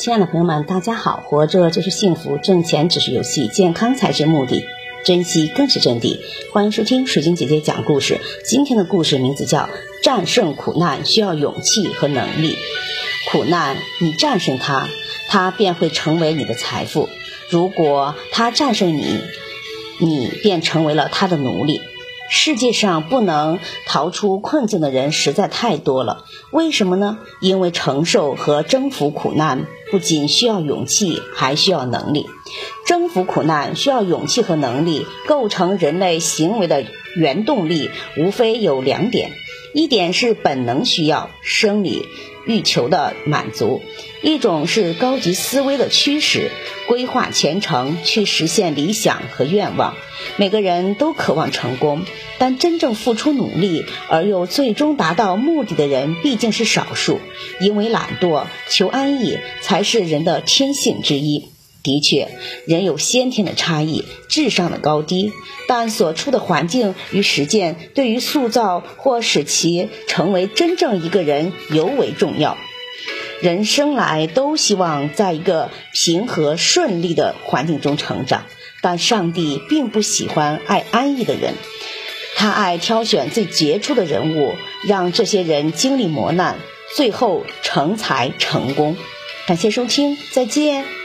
亲爱的朋友们，大家好！活着就是幸福，挣钱只是游戏，健康才是目的，珍惜更是真谛。欢迎收听水晶姐姐讲故事。今天的故事名字叫《战胜苦难需要勇气和能力》。苦难，你战胜它，它便会成为你的财富；如果它战胜你，你便成为了它的奴隶。世界上不能逃出困境的人实在太多了，为什么呢？因为承受和征服苦难不仅需要勇气，还需要能力。征服苦难需要勇气和能力，构成人类行为的原动力无非有两点：一点是本能需要、生理欲求的满足；一种是高级思维的驱使，规划前程去实现理想和愿望。每个人都渴望成功，但真正付出努力而又最终达到目的的人毕竟是少数。因为懒惰、求安逸才是人的天性之一。的确，人有先天的差异、智商的高低，但所处的环境与实践对于塑造或使其成为真正一个人尤为重要。人生来都希望在一个平和顺利的环境中成长。但上帝并不喜欢爱安逸的人，他爱挑选最杰出的人物，让这些人经历磨难，最后成才成功。感谢收听，再见。